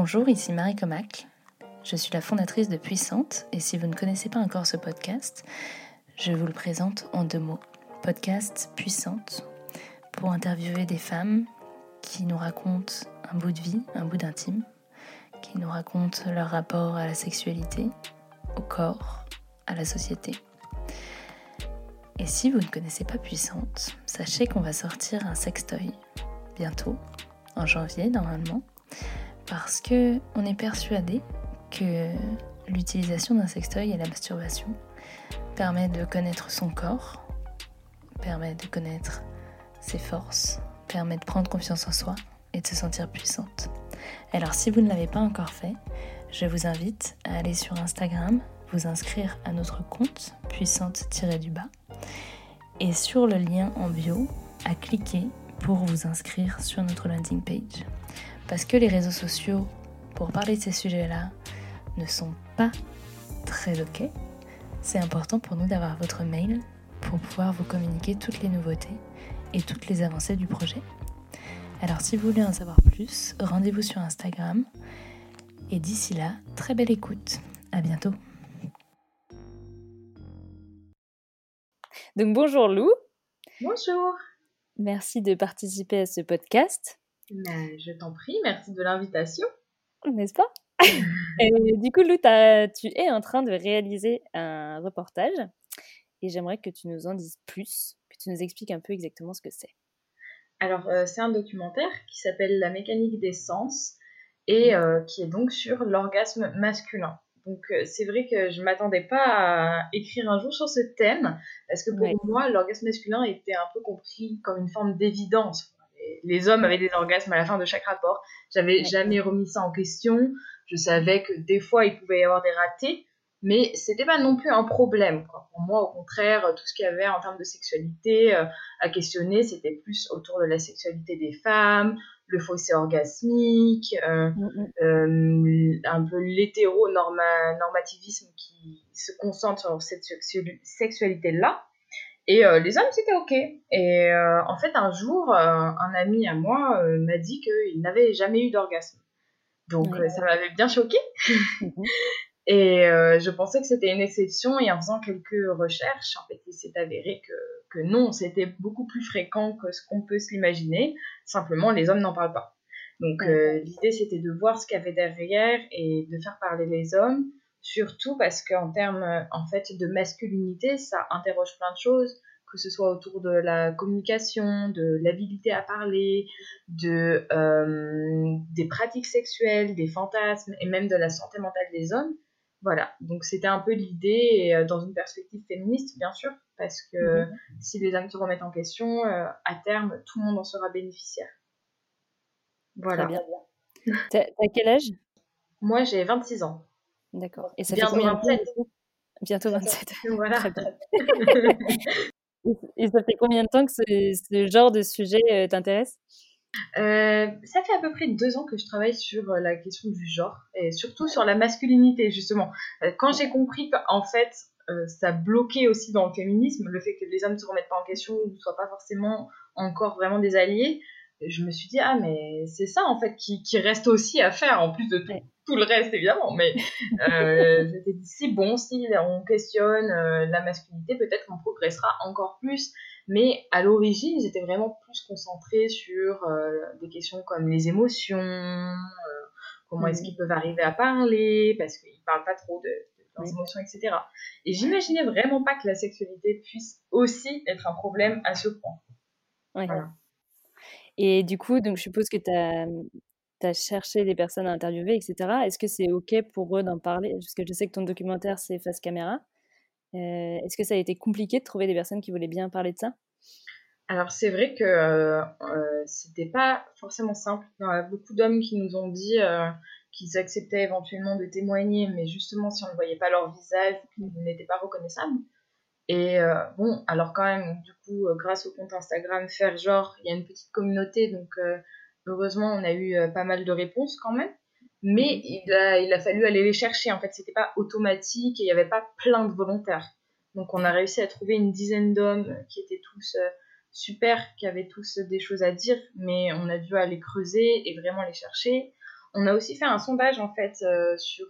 Bonjour, ici Marie Comac. Je suis la fondatrice de Puissante et si vous ne connaissez pas encore ce podcast, je vous le présente en deux mots. Podcast Puissante pour interviewer des femmes qui nous racontent un bout de vie, un bout d'intime, qui nous racontent leur rapport à la sexualité, au corps, à la société. Et si vous ne connaissez pas Puissante, sachez qu'on va sortir un sextoy bientôt, en janvier normalement, parce que on est persuadé que l'utilisation d'un sextoy et la masturbation permet de connaître son corps, permet de connaître ses forces, permet de prendre confiance en soi et de se sentir puissante. Alors si vous ne l'avez pas encore fait, je vous invite à aller sur Instagram, vous inscrire à notre compte puissante-du-bas et sur le lien en bio à cliquer pour vous inscrire sur notre landing page. Parce que les réseaux sociaux, pour parler de ces sujets-là, ne sont pas très ok. C'est important pour nous d'avoir votre mail pour pouvoir vous communiquer toutes les nouveautés et toutes les avancées du projet. Alors si vous voulez en savoir plus, rendez-vous sur Instagram. Et d'ici là, très belle écoute. À bientôt. Donc bonjour Lou. Bonjour. Merci de participer à ce podcast. Ben, je t'en prie, merci de l'invitation. N'est-ce pas? Et du coup, Lou, tu es en train de réaliser un reportage et j'aimerais que tu nous en dises plus, que tu nous expliques un peu exactement ce que c'est. Alors, euh, c'est un documentaire qui s'appelle La mécanique des sens et euh, qui est donc sur l'orgasme masculin. Donc, euh, c'est vrai que je m'attendais pas à écrire un jour sur ce thème parce que pour moi, l'orgasme masculin était un peu compris comme une forme d'évidence. Les hommes avaient des orgasmes à la fin de chaque rapport. J'avais jamais remis ça en question. Je savais que des fois il pouvait y avoir des ratés, mais c'était pas non plus un problème. Pour moi, au contraire, tout ce qu'il y avait en termes de sexualité euh, à questionner, c'était plus autour de la sexualité des femmes, le fossé orgasmique, euh, mm, mm. euh, un peu l'hétéro-normativisme qui se concentre sur cette sexualité-là. Et les hommes, c'était OK. Et en fait, un jour, un ami à moi m'a dit qu'il n'avait jamais eu d'orgasme. Donc, ça m'avait bien choqué. Mhm. Et euh, je pensais que c'était une exception et en faisant quelques recherches, en fait, il s'est avéré que, que non, c'était beaucoup plus fréquent que ce qu'on peut s'imaginer. Simplement, les hommes n'en parlent pas. Donc euh, l'idée, c'était de voir ce qu'il y avait derrière et de faire parler les hommes, surtout parce qu'en termes en fait de masculinité, ça interroge plein de choses, que ce soit autour de la communication, de l'habilité à parler, de euh, des pratiques sexuelles, des fantasmes et même de la santé mentale des hommes. Voilà, donc c'était un peu l'idée, euh, dans une perspective féministe, bien sûr, parce que mhm. si les hommes se remettent en question, euh, à terme, tout le monde en sera bénéficiaire. Voilà. Très bien. T'as quel âge? Moi, j'ai 26 ans. D'accord. Et ça Bientôt fait combien 27. de temps Bientôt 27. Voilà. Et ça fait combien de temps que ce genre de sujet euh, t'intéresse euh, ça fait à peu près deux ans que je travaille sur euh, la question du genre et surtout sur la masculinité justement. Quand j'ai compris qu'en fait ça bloquait aussi dans le féminisme, le fait que les hommes ne se remettent pas en question ou ne soient pas forcément encore vraiment des alliés, je me suis dit ah mais c'est ça en fait qui, qui, reste aussi à faire en plus de tout, le reste évidemment. Mais euh, j'étais dit si bon si on questionne la masculinité peut-être qu'on progressera encore plus mais à l'origine, ils étaient vraiment plus concentrés sur euh, des questions comme les émotions, euh, comment est-ce mhm. qu'ils peuvent arriver à parler, parce qu'ils parlent pas trop de, leurs émotions, etc. Et j'imaginais vraiment pas que la sexualité puisse aussi être un problème à ce point. Voilà. Et du coup, donc je suppose que tu as, as, cherché des personnes à interviewer, etc. Est-ce que c'est OK pour eux d'en parler? Parce que je sais que ton documentaire, c'est face caméra. Euh, est-ce que ça a été compliqué de trouver des personnes qui voulaient bien parler de ça? Alors c'est vrai que euh, euh, c'était pas forcément simple. Il y a beaucoup d'hommes qui nous ont dit qu'ils acceptaient éventuellement de témoigner, mais justement si on ne voyait pas leur visage, qu'ils n'étaient pas reconnaissables. Et bon, alors quand même, du coup, grâce au compte Instagram Faire Genre, il y a une petite communauté, donc heureusement on a eu pas mal de réponses quand même mais il a, il a fallu aller les chercher. En fait, c'était pas automatique et il n'y avait pas plein de volontaires. Donc, on a réussi à trouver une dizaine d'hommes qui étaient tous euh, super, qui avaient tous des choses à dire, mais on a dû aller creuser et vraiment les chercher. On a aussi fait un sondage en fait sur,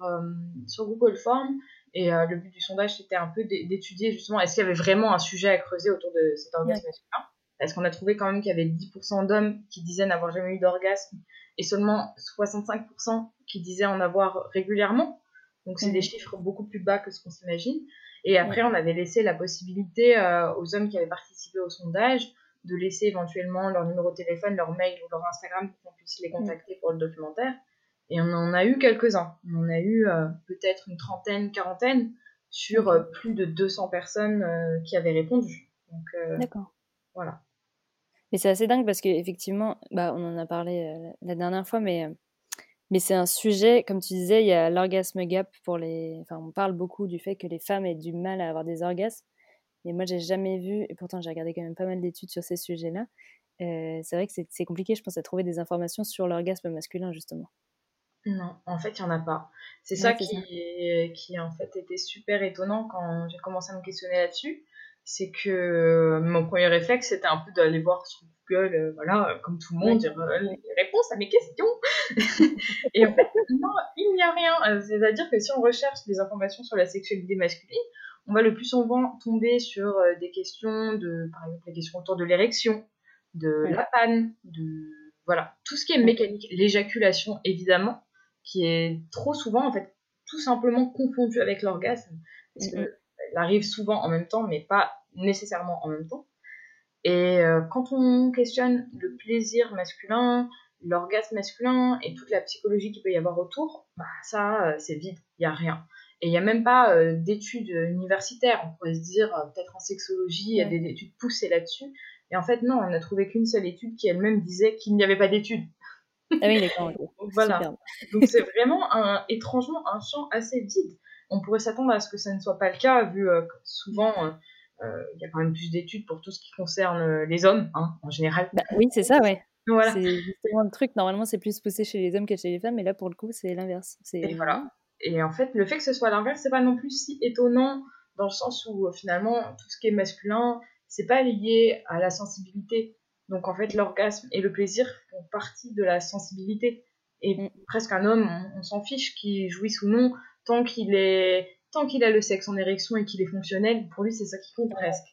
sur Google Forms et le but du sondage c'était un peu d'étudier justement est-ce qu'il y avait vraiment un sujet à creuser autour de cet orgasme masculin. Parce qu'on a trouvé quand même qu'il y avait 10% d'hommes qui disaient n'avoir jamais eu d'orgasme et seulement 65% qui disaient en avoir régulièrement. Donc c'est des chiffres beaucoup plus bas que ce qu'on s'imagine. Et après, on avait laissé la possibilité euh, aux hommes qui avaient participé au sondage de laisser éventuellement leur numéro de téléphone, leur mail ou leur Instagram pour qu'on puisse les contacter pour le documentaire. Et on en a eu quelques-uns. On en a eu euh, peut-être une trentaine, quarantaine sur euh, plus de 200 personnes qui avaient répondu. D'accord. Voilà. Mais c'est assez dingue parce qu'effectivement, bah, on en a parlé la dernière fois, mais mais c'est un sujet, comme tu disais, il y a l'orgasme gap pour les. Enfin, on parle beaucoup du fait que les femmes aient du mal à avoir des orgasmes. Mais moi, j'ai jamais vu, et pourtant j'ai regardé quand même pas mal d'études sur ces sujets-là. Euh, c'est vrai que c'est compliqué, je pense, à trouver des informations sur l'orgasme masculin, justement. Non, en fait, il n'y en a pas. C'est ça, qui, qui, en fait, était super étonnant quand j'ai commencé à me questionner là-dessus. C'est que mon premier réflexe, c'était un peu d'aller voir sur Google, euh, voilà, comme tout le monde, dire euh, les réponses à mes questions. et en fait, non, il n'y a rien. Euh, c'est-à-dire que si on recherche des informations sur la sexualité masculine, on va le plus souvent tomber sur des questions de, par exemple, les questions autour de l'érection, de la panne, de voilà, tout ce qui est mécanique, l'éjaculation évidemment, qui est trop souvent en fait tout simplement confondu avec l'orgasme, parce qu'elle arrive souvent en même temps, mais pas nécessairement en même temps. Et euh, quand on questionne le plaisir masculin, l'orgasme masculin et toute la psychologie qu'il peut y avoir autour, bah ça, euh, c'est vide, il n'y a rien. Et il n'y a même pas euh, d'études universitaires. On pourrait se dire, peut-être en sexologie, il y a des études poussées là-dessus. Et en fait, non, on n'a trouvé qu'une seule étude qui elle-même disait qu'il n'y avait pas d'études. Ah oui, d'accord. voilà. Donc c'est vraiment un, étrangement un champ assez vide. On pourrait s'attendre à ce que ça ne soit pas le cas, vu que souvent euh, il y a quand même plus d'études pour tout ce qui concerne euh, les hommes, hein, en général. Bah, oui, c'est ça, ouais. Voilà. C'est justement le truc. Normalement, c'est plus poussé chez les hommes que chez les femmes, mais là, pour le coup, c'est l'inverse. Et voilà. Et en fait, le fait que ce soit l'inverse, c'est pas non plus si étonnant dans le sens où euh, finalement, tout ce qui est masculin, c'est pas lié à la sensibilité. Donc en fait, l'orgasme et le plaisir font partie de la sensibilité. Et mm. presque un homme, on, on s'en fiche qu'il jouisse ou non, tant qu'il est tant qu'il a le sexe en érection et qu'il est fonctionnel, pour lui, c'est ça qui compte presque.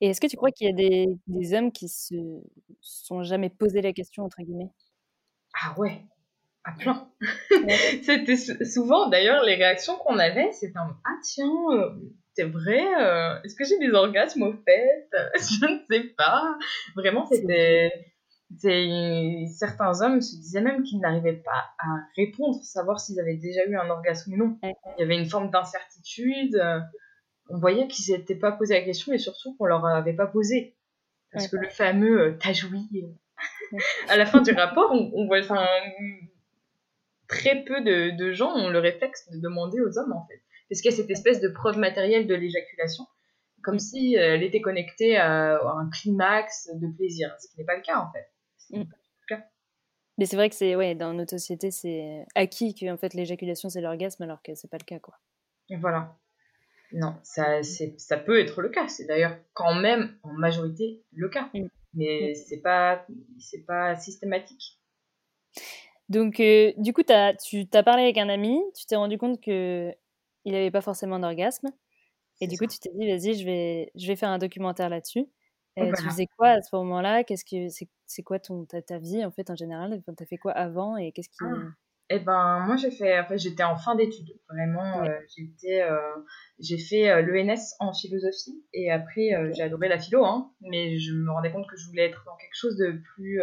Et est-ce que tu crois qu'il y a des, des, hommes qui se sont jamais posé la question, entre guillemets? Ah ouais, à plein. c'était souvent, d'ailleurs, les réactions qu'on avait, c'était un Ah tiens, euh, c'est vrai, euh, est-ce que j'ai des orgasmes au fait? Je ne sais pas. Vraiment, c'était certains hommes se disaient même qu'ils n'arrivaient pas à répondre, savoir s'ils avaient déjà eu un orgasme ou non. Il y avait une forme d'incertitude. Euh, on voyait qu'ils n'étaient pas posé la question et surtout qu'on leur avait pas posé. Parce que le fameux euh, t'as joui, à la fin du rapport, on, voit enfin, très peu de, de, gens ont le réflexe de demander aux hommes en fait. Parce qu'il y a cette espèce de preuve matérielle de l'éjaculation, comme si elle était connectée à un climax de plaisir, ce qui n'est pas le cas en fait. Mm. Mais c'est vrai que c'est ouais, dans notre société, c'est acquis que en fait l'éjaculation c'est l'orgasme alors que c'est pas le cas quoi. Et voilà. Non, ça, ça peut être le cas. C'est d'ailleurs quand même en majorité le cas. Mm. Mais mm. c'est pas c'est pas systématique. Donc euh, du coup as, tu t'as parlé avec un ami, tu t'es rendu compte que il n'avait pas forcément d'orgasme. Et du coup, tu t'es dit, vas-y, je vais, je vais faire un documentaire là-dessus. Tu faisais quoi à ce moment-là? Qu'est-ce que c'est quoi ton ta, ta, vie en fait en général? T'as fait quoi avant et qu'est-ce qui ah. Eh ben moi j'ai fait, j'étais en fin d'études. Vraiment euh, j'étais euh, j'ai fait euh, l'ENS en philosophie et après j'ai adoré la philo hein, mais je me rendais compte que je voulais être dans quelque chose de plus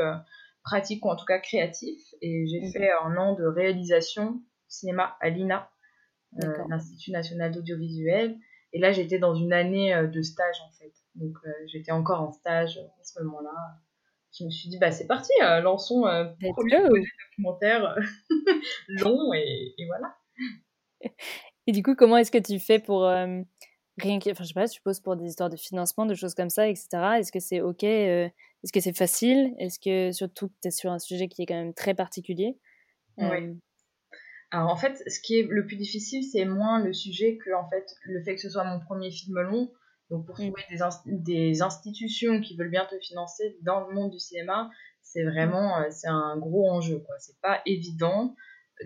pratique ou en tout cas créatif et j'ai mmh. fait un an de réalisation cinéma à l'INA l'Institut national d'audiovisuel et là j'étais dans une année de stage en fait donc euh, j'étais encore en stage à ce moment-là. Je me suis dit, bah c'est parti, euh, lançons un euh, premier documentaire long et, voilà. Et du coup, comment est-ce que tu fais pour rien que, enfin je sais pas, je suppose pour des histoires de financement, de choses comme ça, etc. Est-ce que c'est ok Est-ce que c'est facile? Est-ce que surtout tu es sur un sujet qui est quand même très particulier? Oui. Alors en fait, ce qui est le plus difficile, c'est moins le sujet que en fait le fait que ce soit mon premier film long. Donc pour mm. trouver des, des, institutions qui veulent bien te financer dans le monde du cinéma, C'est vraiment, c'est un gros enjeu, quoi. C'est pas évident.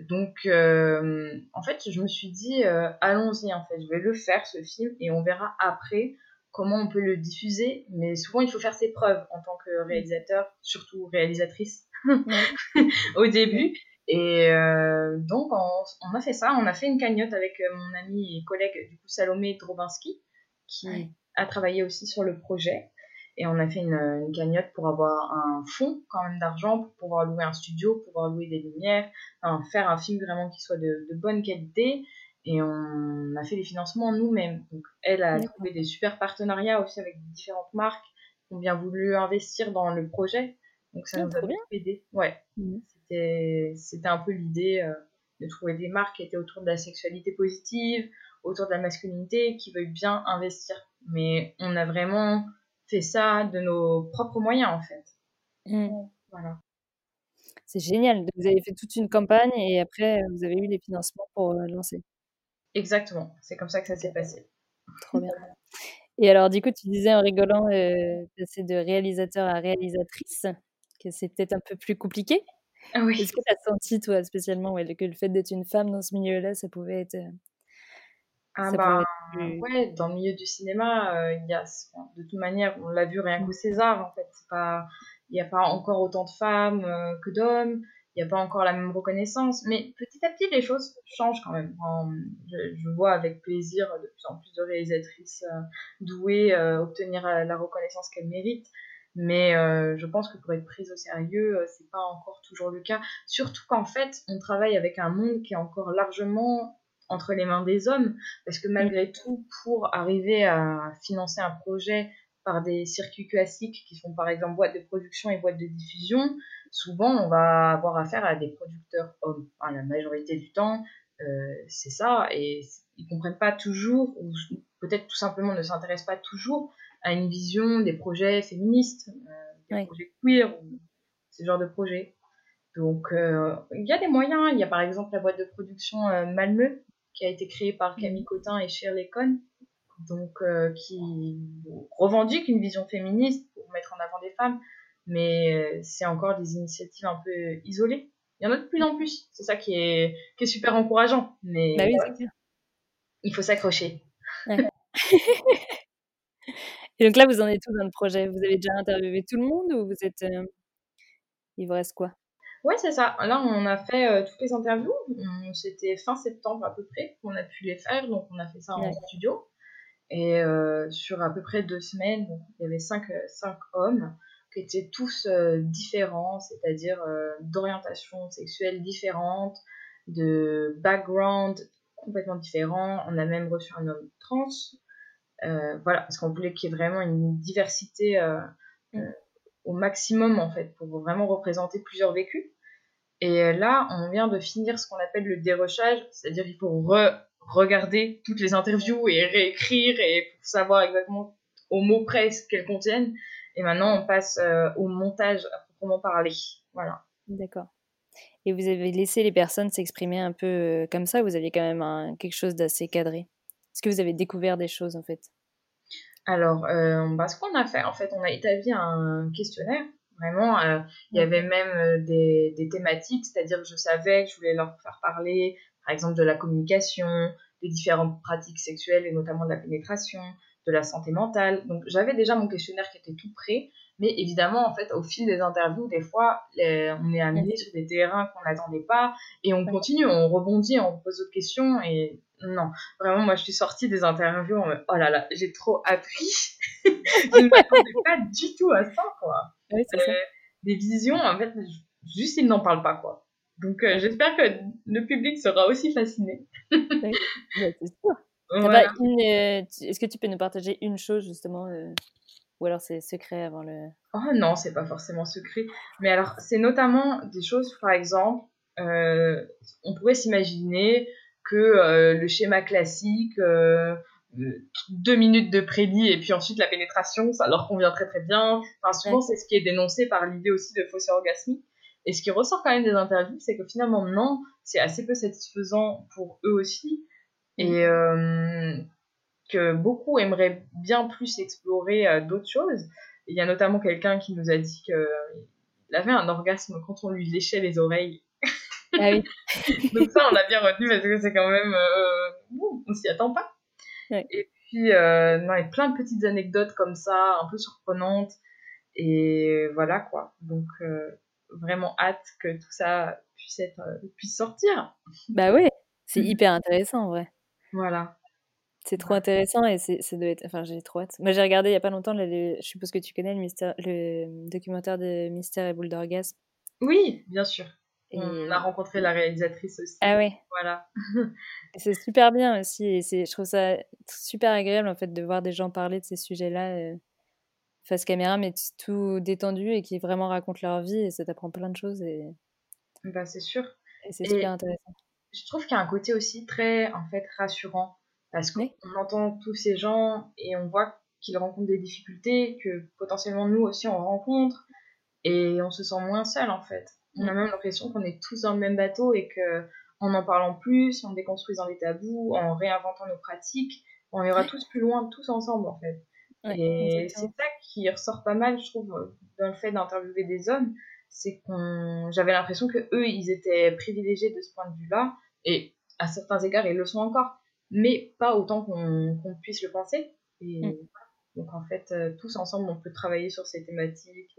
Donc, en fait, je me suis dit, allons-y, en fait, je vais le faire, ce film, et on verra après comment on peut le diffuser. Mais souvent, il faut faire ses preuves en tant que réalisateur, surtout réalisatrice, au début. Et euh, donc, on, a fait ça. On a fait une cagnotte avec euh, mon ami et collègue, du coup, Salomé Drobinski, qui a travaillé aussi sur le projet. Et on a fait une, cagnotte pour avoir un fonds, quand même, d'argent, pour pouvoir louer un studio, pour pouvoir louer des lumières, enfin, faire un film vraiment qui soit de, de bonne qualité. Et on a fait les financements nous-mêmes. Donc, elle a trouvé des super partenariats aussi avec différentes marques qui ont bien voulu investir dans le projet. Donc, ça ah, nous a beaucoup aidé. Ouais. Mmh c'était un peu l'idée euh, de trouver des marques qui étaient autour de la sexualité positive, autour de la masculinité, qui veuillent bien investir. Mais on a vraiment fait ça de nos propres moyens, en fait. Mmh. Voilà. C'est génial. Vous avez fait toute une campagne et après, vous avez eu les financements pour euh, lancer. Exactement. C'est comme ça que ça s'est passé. Trop bien. Et alors, du coup, tu disais en rigolant, euh, passer de réalisateur à réalisatrice, que c'est peut-être un peu plus compliqué. Ah Est-ce que tu as senti, toi, spécialement, que le fait d'être une femme dans ce milieu-là, ça pouvait être. Euh, ah bah, ouais, dans le milieu du cinéma, euh, il y a, de toute manière, on l'a vu rien qu'au César, en fait. Il n'y a pas encore autant de femmes euh, que d'hommes, il n'y a pas encore la même reconnaissance, mais petit à petit, les choses changent quand même. je, vois avec plaisir de plus en plus de réalisatrices douées obtenir la reconnaissance qu'elles méritent. Mais euh, je pense que pour être prise au sérieux, euh, c'est pas encore toujours le cas. Surtout qu'en fait, on travaille avec un monde qui est encore largement entre les mains des hommes, parce que malgré tout, pour arriver à financer un projet par des circuits classiques qui sont par exemple boîtes de production et boîtes de diffusion, souvent on va avoir affaire à des producteurs hommes. Enfin, la majorité du temps, euh, c'est ça, et ils comprennent pas toujours, ou peut-être tout simplement ne s'intéressent pas toujours à une vision des projets féministes, euh, des projets queer, ce genre de projets. Donc, euh, il y a des moyens. Il y a par exemple la boîte de production euh, Malmö, qui a été créée par Camille Cotin et Shirley Cohn, donc qui revendique une vision féministe pour mettre en avant des femmes, mais c'est encore des initiatives un peu isolées. Il y en a de plus en plus. C'est ça qui est, qui est super encourageant. Mais bah il faut s'accrocher. Et donc là, vous en êtes tous dans le projet? Vous avez déjà interviewé tout le monde ou vous êtes. Euh, il vous reste quoi? Ouais, c'est ça. Là, on a fait euh, toutes les interviews. C'était fin septembre à peu près qu'on a pu les faire. Donc, on a fait ça en studio. Et euh, sur à peu près deux semaines, il y avait cinq, cinq hommes qui étaient tous différents, c'est-à-dire d'orientation sexuelle différente, de background complètement différent. On a même reçu un homme trans, voilà, parce qu'on voulait qu'il y ait vraiment une diversité euh, mm. euh, au maximum, en fait, pour vraiment représenter plusieurs vécus. Et là, on vient de finir ce qu'on appelle le dérochage, c'est-à-dire qu'il faut regarder toutes les interviews et réécrire et pour savoir exactement au mot près ce qu'elles contiennent. Et maintenant, on passe au montage à proprement parler. Voilà. D'accord. Et vous avez laissé les personnes s'exprimer un peu comme ça, vous aviez quand même quelque chose d'assez cadré? Est-ce que vous avez découvert des choses en fait? Alors, euh, bah, ce qu'on a fait, en fait, on a établi un questionnaire. Vraiment, euh, il y avait même euh, des, des, thématiques, c'est-à-dire que je savais que je voulais leur faire parler, par exemple, de la communication, des différentes pratiques sexuelles et notamment de la pénétration, de la santé mentale. Donc, j'avais déjà mon questionnaire qui était tout prêt. Mais évidemment, en fait, au fil des interviews, des fois, on est amené sur des terrains qu'on n'attendait pas et on continue, on rebondit, on pose d'autres questions et non, vraiment, moi, je suis sortie des interviews en mode, oh là là, j'ai trop appris. je ne m'attendais pas du tout à ça, quoi. Euh, des visions, en fait, juste, ils n'en parlent pas, quoi. Donc, euh, j'espère que le public sera aussi fasciné. oui, c'est sûr. Euh, est-ce que tu peux nous partager une chose, justement ou alors c'est secret avant le. Oh non, c'est pas forcément secret. Mais alors, c'est notamment des choses, par exemple, on pourrait s'imaginer que euh, le schéma classique, euh, deux minutes de prélit et puis ensuite la pénétration, ça leur convient très très bien. Enfin, souvent, c'est ce qui est dénoncé par l'idée aussi de fausse orgasmique. Et ce qui ressort quand même des interviews, c'est que finalement, non, c'est assez peu satisfaisant pour eux aussi. Et euh, que beaucoup aimeraient bien plus explorer d'autres choses. Il y a notamment quelqu'un qui nous a dit qu'il il avait un orgasme quand on lui léchait les oreilles. Ah oui. Donc ça, on a bien retenu parce que c'est quand même... Euh, on s'y attend pas. Et puis, euh, non, il y a plein de petites anecdotes comme ça, un peu surprenantes. Et voilà quoi. Donc, euh, vraiment hâte que tout ça puisse, être, puisse sortir. Bah oui, c'est hyper intéressant en vrai. Voilà. C'est trop intéressant et c'est, ça doit être. Enfin, j'ai trop hâte. Moi, j'ai regardé il y a pas longtemps, je suppose que tu connais le, mystère, le documentaire de Mystère et Boule d'Orgasme. Oui, bien sûr. On a rencontré la réalisatrice aussi. Ah ouais. Voilà. c'est super bien aussi. Et c'est, je trouve ça super agréable en fait de voir des gens parler de ces sujets-là euh, face caméra, mais tout détendu et qui vraiment racontent leur vie et ça t'apprend plein de choses. Et... Bah, c'est sûr. Et c'est super intéressant. Je trouve qu'il y a un côté aussi très en fait rassurant. Parce qu'on entend tous ces gens et on voit qu'ils rencontrent des difficultés que potentiellement nous aussi on rencontre. Et on se sent moins seul en fait. On a même l'impression qu'on est tous dans le même bateau et que en en parlant plus, en déconstruisant les tabous, en réinventant nos pratiques, on ira tous plus loin, tous ensemble en fait. et c'est ça qui ressort pas mal, je trouve, dans le fait d'interviewer des hommes, c'est qu'on, j'avais l'impression que eux, ils étaient privilégiés de ce point de vue-là, et à certains égards, ils le sont encore mais pas autant qu'on puisse le penser. Et mm. donc en fait, euh, tous ensemble, on peut travailler sur ces thématiques.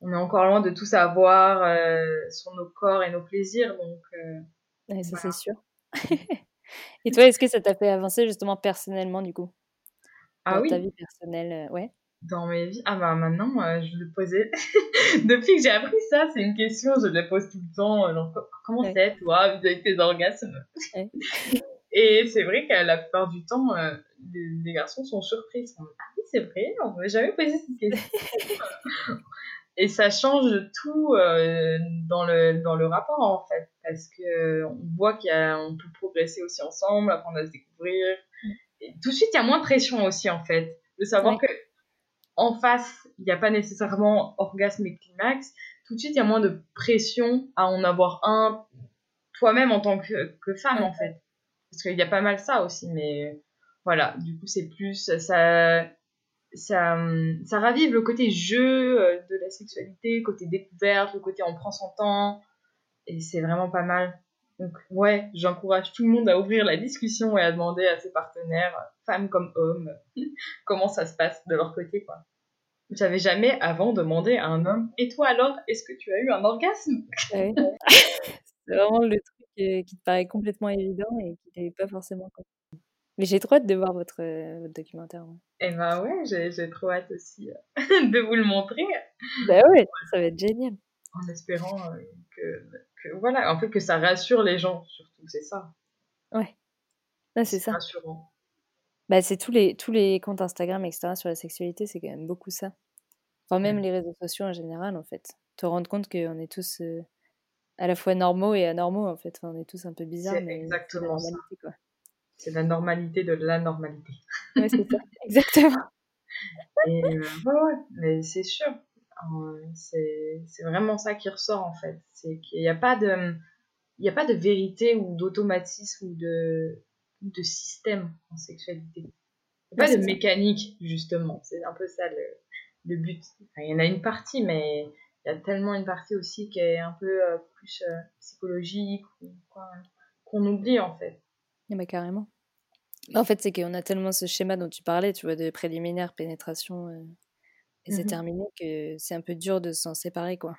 on est encore loin de tout savoir euh, sur nos corps et nos plaisirs, donc. Euh, ça c'est sûr. et toi, est-ce que ça t'a fait avancer justement personnellement du coup? Ah dans oui. ta vie personnelle, ouais. Dans ma vie, ah bah maintenant, je le posais. Depuis que j'ai appris ça, c'est une question, je le pose tout le temps. comment c'est toi, vis-à-vis tes orgasmes? Et c'est vrai qu'à la plupart du temps, euh, les, garçons sont surpris. Ils sont ah oui, c'est vrai, on m'avait jamais posé cette question. et ça change tout euh, dans, le, dans le rapport, en fait. Parce qu'on voit qu'on peut progresser aussi ensemble, apprendre à se découvrir. Et tout de suite, il y a moins de pression aussi, en fait. De savoir que en face, il n'y a pas nécessairement orgasme et climax. Tout de suite, il y a moins de pression à en avoir un toi-même en tant que, femme, en fait parce qu'il y a pas mal ça aussi, mais voilà, du coup, c'est plus. Ça, ça, ça ravive le côté jeu euh, de la sexualité, côté découverte, le côté on prend son temps, et c'est vraiment pas mal. Donc, ouais, j'encourage tout le monde à ouvrir la discussion et à demander à ses partenaires, femmes comme hommes, comment ça se passe de leur côté, quoi. J'avais jamais avant demandé à un homme Et toi alors, est-ce que tu as eu un orgasme? C'est vraiment le truc qui te paraît complètement évident et qui t'avait pas forcément compris. Mais j'ai trop hâte de voir votre, euh, votre documentaire. Eh ben ouais, j'ai trop hâte aussi euh, de vous le montrer. Bah ouais, ça va être génial. En espérant euh, que, que, voilà, en fait que ça rassure les gens surtout, c'est ça. Ouais. c'est ça. Rassurant. Bah c'est tous les tous les comptes Instagram etc sur la sexualité, c'est quand même beaucoup ça. Enfin même les réseaux sociaux en général en fait. Te rendre compte qu'on est tous à la fois normaux et anormaux en fait. on est tous un peu bizarres, mais exactement c'est la normalité, quoi. C'est la normalité de la normalité. Oui, c'est ça, exactement. Et euh, ouais, mais c'est sûr. C'est vraiment ça qui ressort en fait. C'est qu'il n'y a pas de, il a pas de vérité ou d'automatisme ou de, de système en sexualité. Il n'y a pas de mécanique justement. C'est un peu ça le, le but. il y en a une partie, mais il y a tellement une partie aussi qui est un peu euh, plus euh, psychologique qu'on oublie en fait. mais bah, carrément. En fait, c'est qu'on a tellement ce schéma dont tu parlais, tu vois, de préliminaire, pénétration, euh, et c'est mmh terminé que c'est un peu dur de s'en séparer, quoi.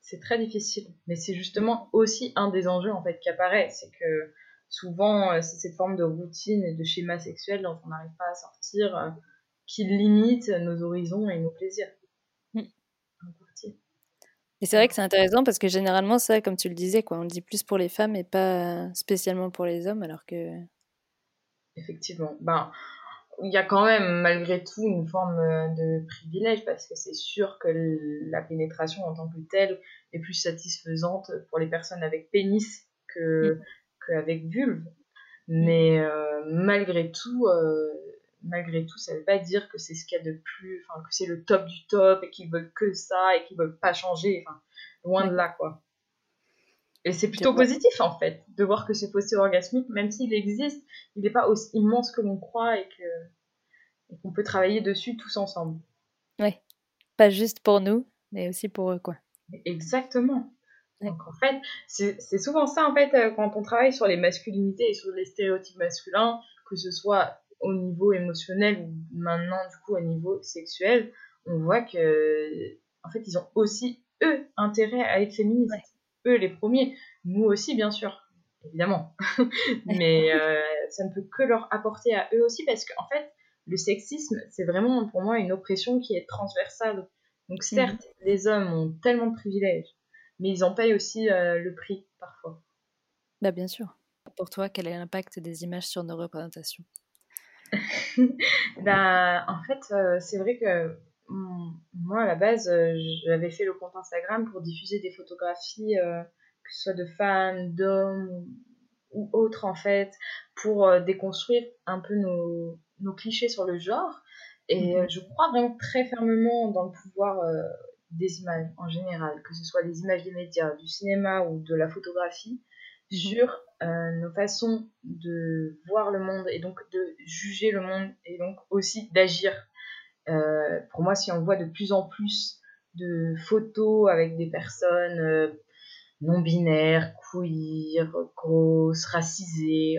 C'est très difficile, mais c'est justement aussi un des enjeux en fait qui apparaît, c'est que souvent c'est cette forme de routine et de schéma sexuel dont on n'arrive pas à sortir qui limite nos horizons et nos plaisirs. Et c'est vrai que c'est intéressant parce que généralement, ça, comme tu le disais, quoi, on le dit plus pour les femmes et pas spécialement pour les hommes, alors que. Effectivement. Ben, il y a quand même, malgré tout, une forme euh, de privilège parce que c'est sûr que la pénétration en tant que telle est plus satisfaisante pour les personnes avec pénis que, mm. qu'avec vulve. Mais euh, malgré tout, euh, malgré tout, ça ne veut pas dire que c'est ce qu'il y a de plus, enfin, que c'est le top du top et qu'ils veulent que ça et qu'ils veulent pas changer. Enfin, loin de là, quoi. Et c'est plutôt positif, en fait, de voir que ce fossé orgasmique, même s'il existe, il n'est pas aussi immense que l'on croit et que qu'on peut travailler dessus tous ensemble. Ouais. Pas juste pour nous, mais aussi pour eux, quoi. Exactement. Donc en fait, c'est souvent ça en fait euh, quand on travaille sur les masculinités et sur les stéréotypes masculins, que ce soit au niveau émotionnel ou maintenant du coup au niveau sexuel, on voit que en fait ils ont aussi eux intérêt à être féministes, eux les premiers, nous aussi bien sûr, évidemment, mais euh, ça ne peut que leur apporter à eux aussi parce qu'en fait le sexisme c'est vraiment pour moi une oppression qui est transversale. Donc certes, mhm. les hommes ont tellement de privilèges mais ils en payent aussi euh, le prix parfois. Bah, bien sûr. Pour toi, quel est l'impact des images sur nos représentations? Bah, En fait, euh, c'est vrai que moi, à la base, euh, j'avais fait le compte Instagram pour diffuser des photographies, que ce soit de femmes, d'hommes ou, autres, en fait, pour déconstruire un peu nos, nos, clichés sur le genre. Et je crois vraiment très fermement dans le pouvoir des images en général, que ce soit des images des médias, du cinéma ou de la photographie, sur euh, nos façons de voir le monde et donc de juger le monde et donc aussi d'agir. Euh, pour moi, si on voit de plus en plus de photos avec des personnes euh, non binaires, queer, grosses, racisées,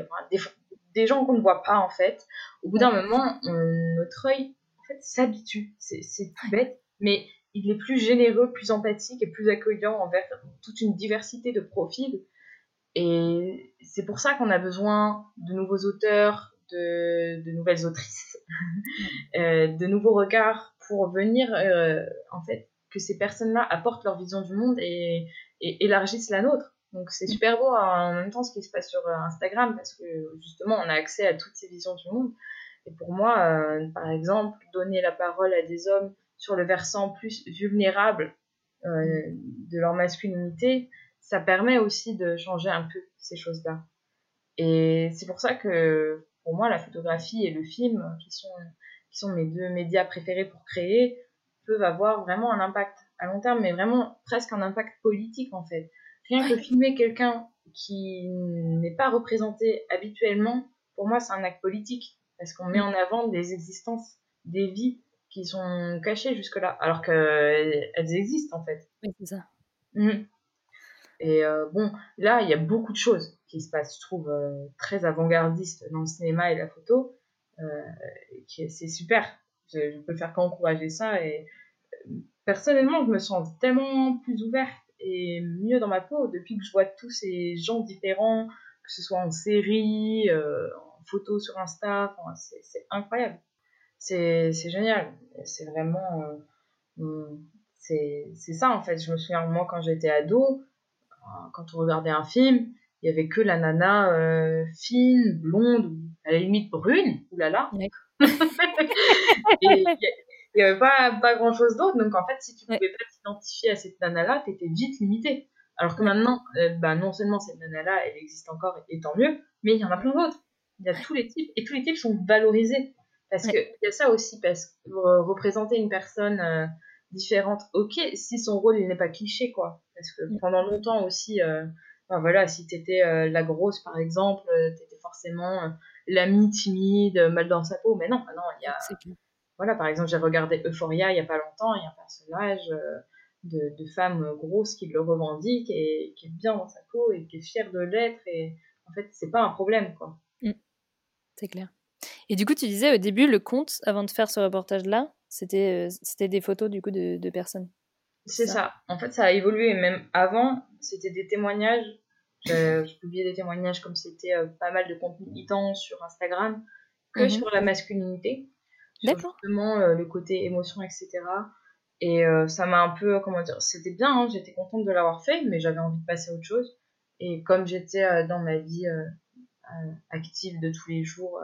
des, gens qu'on ne voit pas en fait, au bout d'un moment, notre œil en fait, s'habitue. C'est tout bête, mais il est plus généreux, plus empathique et plus accueillant envers toute une diversité de profils. Et c'est pour ça qu'on a besoin de nouveaux auteurs, de, nouvelles autrices, euh, de nouveaux regards pour venir, euh, en fait, que ces personnes-là apportent leur vision du monde et, élargissent la nôtre. Donc c'est super beau en même temps ce qui se passe sur euh, Instagram parce que justement on a accès à toutes ces visions du monde. Et pour moi, par exemple, donner la parole à des hommes sur le versant plus vulnérable de leur masculinité, ça permet aussi de changer un peu ces choses-là. Et c'est pour ça que pour moi, la photographie et le film, qui sont, qui sont mes deux médias préférés pour créer, peuvent avoir vraiment un impact à long terme, mais vraiment presque un impact politique en fait. Rien que filmer quelqu'un qui n'est pas représenté habituellement, pour moi, c'est un acte politique, parce qu'on met en avant des existences, des vies qui sont cachées jusque-là, alors qu'elles existent en fait. Oui, c'est ça. Mhm. Et euh, bon, là, il y a beaucoup de choses qui se passent, je trouve, euh, très avant-gardistes dans le cinéma et la photo. Euh, c'est super. Je, je, peux faire qu'encourager ça. Et personnellement, je me sens tellement plus ouverte et mieux dans ma peau depuis que je vois tous ces gens différents, que ce soit en série, en photo sur Insta. c'est incroyable c'est génial. C'est vraiment. Euh, c'est ça en fait. Je me souviens, moi, quand j'étais ado, euh, quand on regardait un film, il y avait que la nana euh, fine, blonde, à la limite brune, oulala. il n'y avait pas, pas grand chose d'autre. Donc en fait, si tu ne pouvais pas t'identifier à cette nana-là, tu étais vite limité. Alors que maintenant, bah, non seulement cette nana-là, elle existe encore et tant mieux, mais il y en a plein d'autres. Il y a tous les types et tous les types sont valorisés. Parce qu'il y a ça aussi, parce que représenter une personne euh, différente, ok, si son rôle il n'est pas cliché, quoi. Parce que pendant longtemps aussi, euh, voilà, si t'étais euh, la grosse par exemple, t'étais forcément l'amie timide, mal dans sa peau, mais non, non, il y a. Voilà, par exemple, j'ai regardé Euphoria il y a pas longtemps, il y a un personnage de, de, femme grosse qui le revendique et qui est bien dans sa peau et qui est fière de l'être, et en fait, c'est pas un problème, quoi. Mm. C'est clair. Et du coup, tu disais au début, le compte, avant de faire ce reportage-là, c'était euh, des photos du coup de, de personnes? C'est ça. En fait, ça a évolué. Même avant, c'était des témoignages. je publiais des témoignages comme c'était euh, pas mal de contenu hitant sur Instagram, que mhm. sur la masculinité. Sur justement euh, le côté émotion, etc. Et ça m'a un peu, comment dire, c'était bien, hein, j'étais contente de l'avoir fait, mais j'avais envie de passer à autre chose. Et comme j'étais dans ma vie active de tous les jours,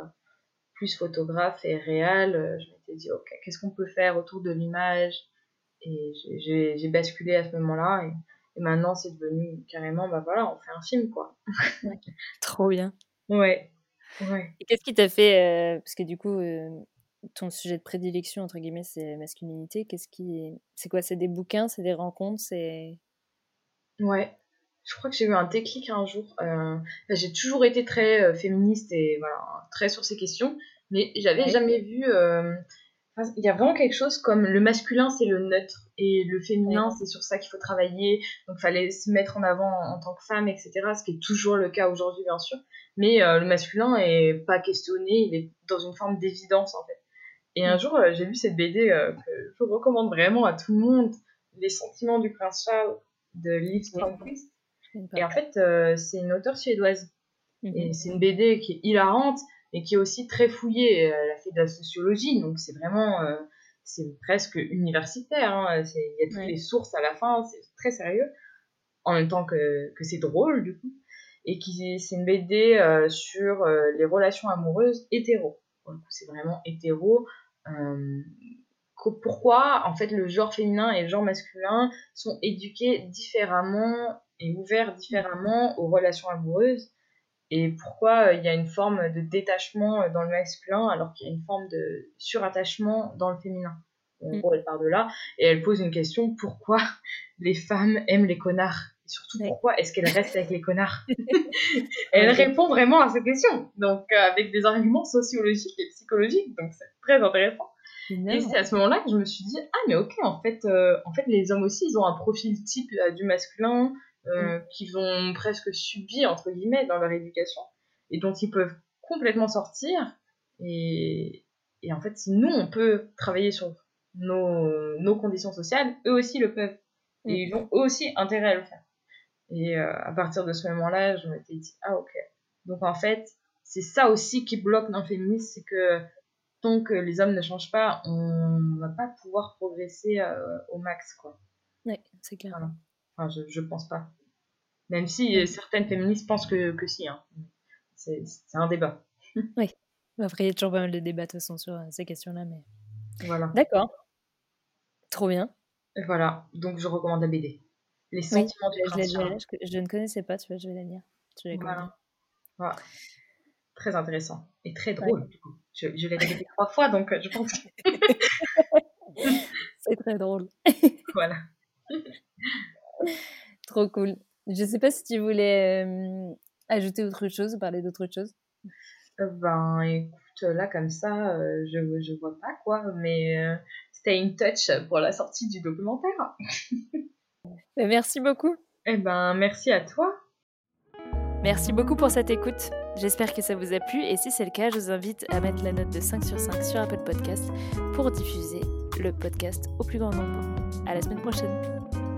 plus photographe et réel, euh, je m'étais dit, ok, qu'est-ce qu'on peut faire autour de l'image Et j'ai basculé à ce moment-là. Et, maintenant, c'est devenu carrément, bah voilà, on fait un film, quoi. Trop bien. Ouais. ouais. Et qu'est-ce qui t'a fait, euh, parce que du coup, euh, ton sujet de prédilection, entre guillemets, c'est la masculinité. Qu'est-ce qui. C'est quoi? C'est des bouquins C'est des rencontres C'est. Ouais je crois que j'ai eu un déclic un jour. Euh, j'ai toujours été très féministe et voilà, très sur ces questions, mais j'avais jamais vu il y a vraiment quelque chose comme le masculin c'est le neutre et le féminin c'est sur ça qu'il faut travailler. Donc il fallait se mettre en avant en, tant que femme etc ce qui est toujours le cas aujourd'hui bien sûr. Mais euh, le masculin est pas questionné il est dans une forme d'évidence en fait. Et un mm. jour euh, j'ai lu cette BD euh, que je recommande vraiment à tout le monde les sentiments du prince Charles de Liv Strömquist et en fait c'est une auteure suédoise. Mm-hmm. et c'est une BD qui est hilarante et qui est aussi très fouillée. Elle a fait de la sociologie, donc c'est vraiment, euh, c'est presque universitaire. Hein. Il y a toutes les sources à la fin, c'est très sérieux, en même temps que, que c'est drôle du coup. Et qui c'est une BD euh, sur euh, les relations amoureuses hétéro. C'est vraiment hétéro. pourquoi en fait le genre féminin et le genre masculin sont éduqués différemment et ouverts différemment aux relations amoureuses et pourquoi euh, il y a une forme de détachement euh, dans le masculin alors qu'il y a une forme de surattachement dans le féminin? En gros, elle part de là et elle pose une question pourquoi les femmes aiment les connards? Et surtout pourquoi est-ce qu'elles restent avec les connards? Elle répond vraiment à cette question, donc euh, avec des arguments sociologiques et psychologiques, donc c'est très intéressant. Et c'est à ce moment-là que je me suis dit ah mais ok en fait en fait les hommes aussi ils ont un profil type du masculin euh, mm. qu'ils ont presque subi, entre guillemets, dans leur éducation, et dont ils peuvent complètement sortir. Et, et en fait, si nous, on peut travailler sur nos, nos conditions sociales, eux aussi le peuvent. Et mm. ils ont eux aussi intérêt à le faire. Et euh, à partir de ce moment-là, je m'étais dit, ah ok. Donc en fait, c'est ça aussi qui bloque dans le féminisme, c'est que tant que les hommes ne changent pas, on va pas pouvoir progresser euh, au max, quoi. Oui, c'est clair. Enfin, je, je pense pas. Même si euh, certaines féministes pensent que, que si. Hein. C'est un débat. oui. Après, il y a toujours pas mal de débats de toute façon sur euh, ces questions-là. Mais... Voilà. D'accord. Trop bien. Voilà. Donc, je recommande la BD. Les sentiments du je, je, je, ne connaissais pas, tu vois, je vais la lire. voilà. voilà. Très intéressant. Et très drôle, du coup. Je, je l'ai répété trois fois, donc euh, je pense que... C'est très drôle. voilà. Trop cool. Je sais pas si tu voulais euh, ajouter autre chose ou parler d'autre chose. Euh, ben, écoute, là, comme ça, euh, je, je vois pas quoi, mais stay in touch pour la sortie du documentaire. Ben, merci beaucoup. Eh ben, merci à toi. Merci beaucoup pour cette écoute. J'espère que ça vous a plu et si c'est le cas, je vous invite à mettre la note de 5 sur 5 sur Apple Podcast pour diffuser le podcast au plus grand nombre. À la semaine prochaine.